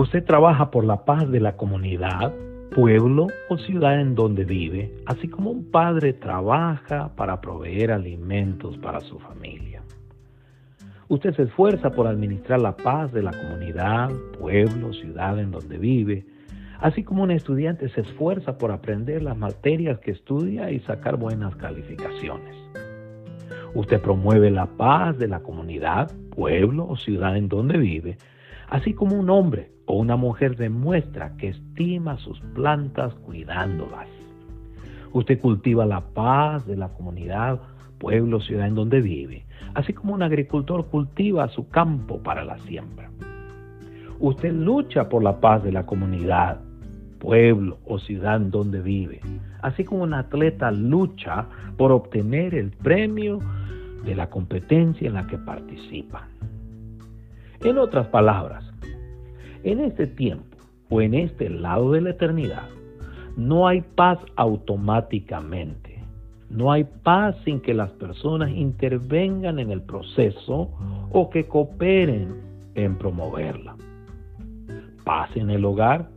Usted trabaja por la paz de la comunidad, pueblo o ciudad en donde vive, así como un padre trabaja para proveer alimentos para su familia. Usted se esfuerza por administrar la paz de la comunidad, pueblo, ciudad en donde vive, así como un estudiante se esfuerza por aprender las materias que estudia y sacar buenas calificaciones. Usted promueve la paz de la comunidad, pueblo o ciudad en donde vive, así como un hombre o una mujer demuestra que estima sus plantas cuidándolas. Usted cultiva la paz de la comunidad, pueblo, ciudad en donde vive, así como un agricultor cultiva su campo para la siembra. Usted lucha por la paz de la comunidad, pueblo o ciudad en donde vive, así como un atleta lucha por obtener el premio de la competencia en la que participa. En otras palabras, en este tiempo o en este lado de la eternidad, no hay paz automáticamente. No hay paz sin que las personas intervengan en el proceso o que cooperen en promoverla. Paz en el hogar,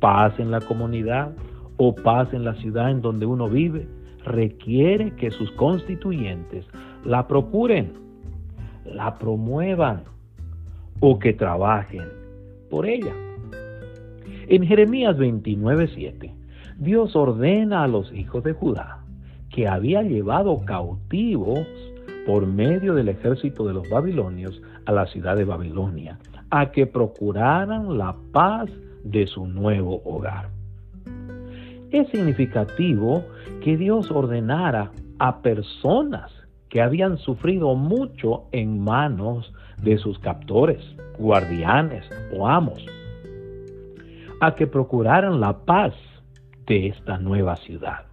paz en la comunidad o paz en la ciudad en donde uno vive requiere que sus constituyentes la procuren, la promuevan o que trabajen por ella. En Jeremías 29:7, Dios ordena a los hijos de Judá que había llevado cautivos por medio del ejército de los babilonios a la ciudad de Babilonia, a que procuraran la paz de su nuevo hogar. Es significativo que Dios ordenara a personas que habían sufrido mucho en manos de sus captores, guardianes o amos, a que procuraran la paz de esta nueva ciudad.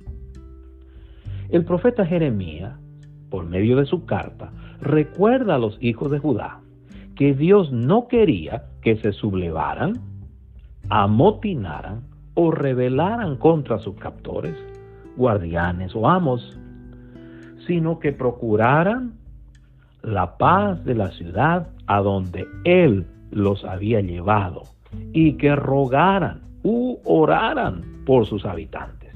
El profeta Jeremías, por medio de su carta, recuerda a los hijos de Judá que Dios no quería que se sublevaran, amotinaran o rebelaran contra sus captores, guardianes o amos, sino que procuraran la paz de la ciudad a donde Él los había llevado y que rogaran u oraran por sus habitantes.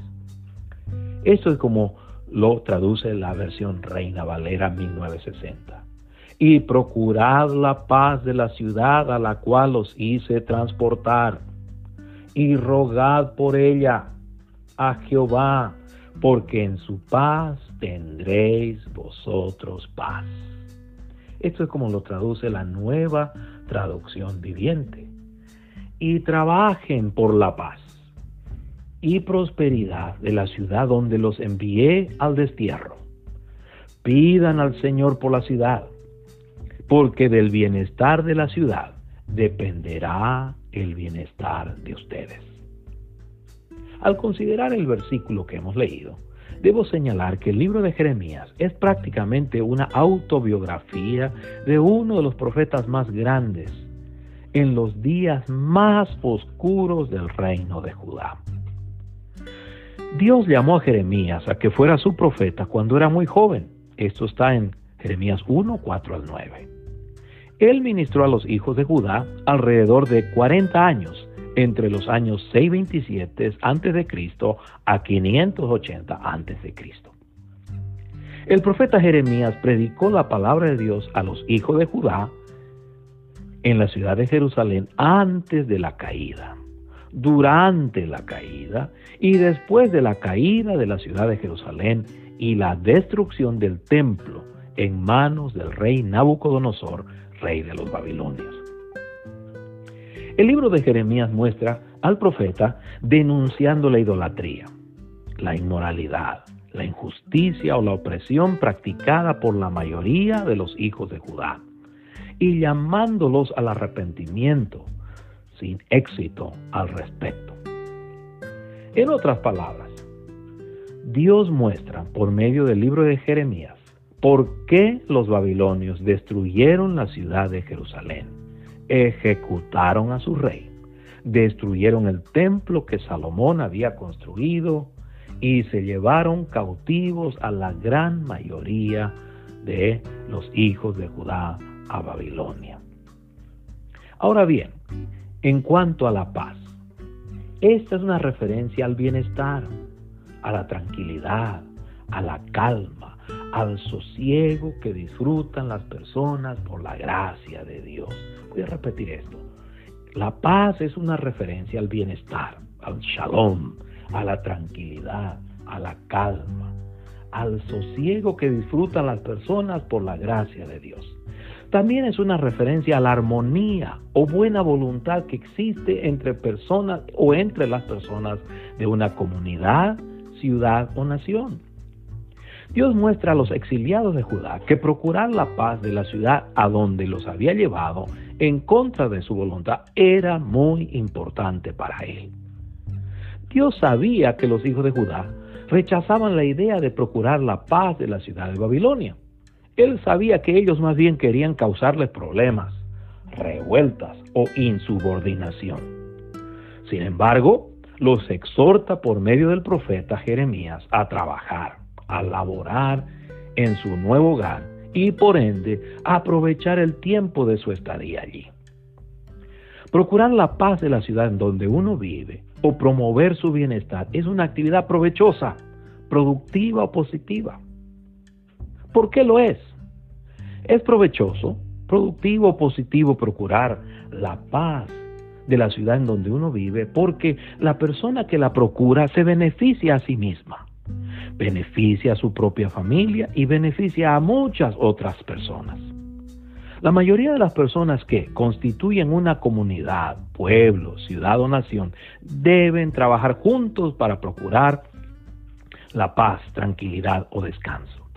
Esto es como lo traduce la versión Reina Valera 1960. Y procurad la paz de la ciudad a la cual os hice transportar, y rogad por ella a Jehová, porque en su paz tendréis vosotros paz. Esto es como lo traduce la nueva traducción viviente. Y trabajen por la paz y prosperidad de la ciudad donde los envié al destierro. Pidan al Señor por la ciudad, porque del bienestar de la ciudad dependerá el bienestar de ustedes. Al considerar el versículo que hemos leído, Debo señalar que el libro de Jeremías es prácticamente una autobiografía de uno de los profetas más grandes en los días más oscuros del reino de Judá. Dios llamó a Jeremías a que fuera su profeta cuando era muy joven. Esto está en Jeremías 1, 4 al 9. Él ministró a los hijos de Judá alrededor de 40 años entre los años 627 a.C. a 580 a.C. El profeta Jeremías predicó la palabra de Dios a los hijos de Judá en la ciudad de Jerusalén antes de la caída, durante la caída y después de la caída de la ciudad de Jerusalén y la destrucción del templo en manos del rey Nabucodonosor, rey de los babilonios. El libro de Jeremías muestra al profeta denunciando la idolatría, la inmoralidad, la injusticia o la opresión practicada por la mayoría de los hijos de Judá y llamándolos al arrepentimiento sin éxito al respecto. En otras palabras, Dios muestra por medio del libro de Jeremías por qué los babilonios destruyeron la ciudad de Jerusalén ejecutaron a su rey, destruyeron el templo que Salomón había construido y se llevaron cautivos a la gran mayoría de los hijos de Judá a Babilonia. Ahora bien, En cuanto a la paz, esta es una referencia al bienestar, a la tranquilidad, a la calma, al sosiego que disfrutan las personas por la gracia de Dios. Voy a repetir esto. La paz es una referencia al bienestar, al shalom, a la tranquilidad, a la calma, al sosiego que disfrutan las personas por la gracia de Dios. También es una referencia a la armonía o buena voluntad que existe entre personas o entre las personas de una comunidad, ciudad o nación. Dios muestra a los exiliados de Judá que procurar la paz de la ciudad a donde los había llevado en contra de su voluntad era muy importante para él. Dios sabía que los hijos de Judá rechazaban la idea de procurar la paz de la ciudad de Babilonia. Él sabía que ellos más bien querían causarles problemas, revueltas o insubordinación. Sin embargo, los exhorta por medio del profeta Jeremías a trabajar, a laborar en su nuevo hogar y por ende aprovechar el tiempo de su estadía allí. Procurar la paz de la ciudad en donde uno vive o promover su bienestar es una actividad provechosa, productiva o positiva. ¿Por qué lo es? Es provechoso, productivo o positivo procurar la paz de la ciudad en donde uno vive porque la persona que la procura se beneficia a sí misma, beneficia a su propia familia y beneficia a muchas otras personas. La mayoría de las personas que constituyen una comunidad, pueblo, ciudad o nación deben trabajar juntos para procurar la paz, tranquilidad o descanso.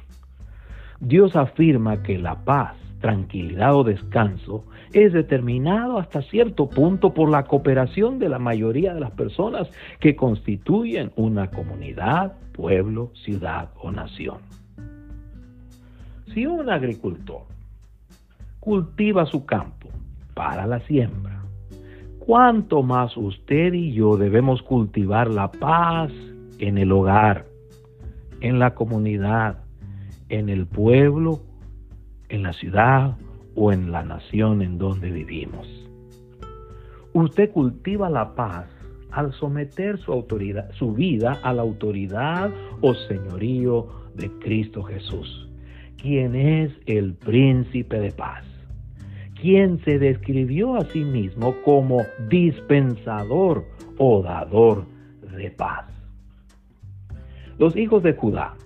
Dios afirma que la paz, tranquilidad o descanso es determinado hasta cierto punto por la cooperación de la mayoría de las personas que constituyen una comunidad, pueblo, ciudad o nación. Si un agricultor cultiva su campo para la siembra, ¿cuánto más usted y yo debemos cultivar la paz en el hogar, en la comunidad, en el pueblo, en la ciudad o en la nación en donde vivimos. Usted cultiva la paz al someter su autoridad, su vida a la autoridad o señorío de Cristo Jesús, quien es el príncipe de paz, quien se describió a sí mismo como dispensador o dador de paz. Los hijos de Judá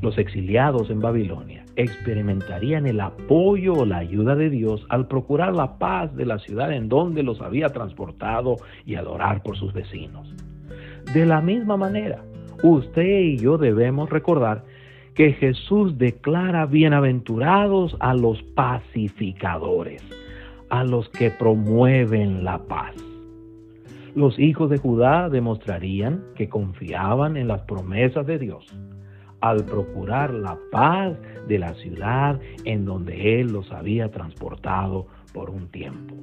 los exiliados en Babilonia experimentarían el apoyo o la ayuda de Dios al procurar la paz de la ciudad en donde los había transportado y adorar por sus vecinos. De la misma manera, usted y yo debemos recordar que Jesús declara bienaventurados a los pacificadores, a los que promueven la paz. Los hijos de Judá demostrarían que confiaban en las promesas de Dios al procurar la paz de la ciudad en donde Él los había transportado por un tiempo.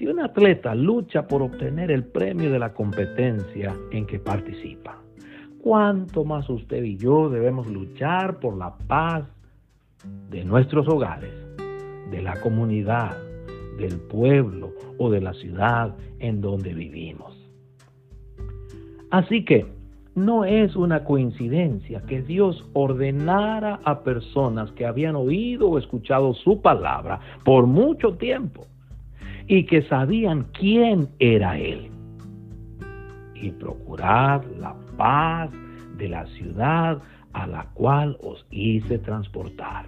Si un atleta lucha por obtener el premio de la competencia en que participa, ¿cuánto más usted y yo debemos luchar por la paz de nuestros hogares, de la comunidad, del pueblo o de la ciudad en donde vivimos? Así que, no es una coincidencia que Dios ordenara a personas que habían oído o escuchado su palabra por mucho tiempo y que sabían quién era Él. Y procurar la paz de la ciudad a la cual os hice transportar.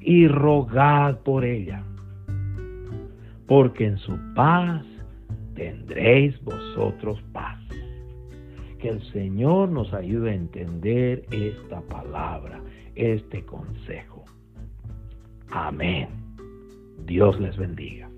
Y rogad por ella, porque en su paz tendréis vosotros paz. Que el Señor nos ayude a entender esta palabra, este consejo. Amén. Dios les bendiga.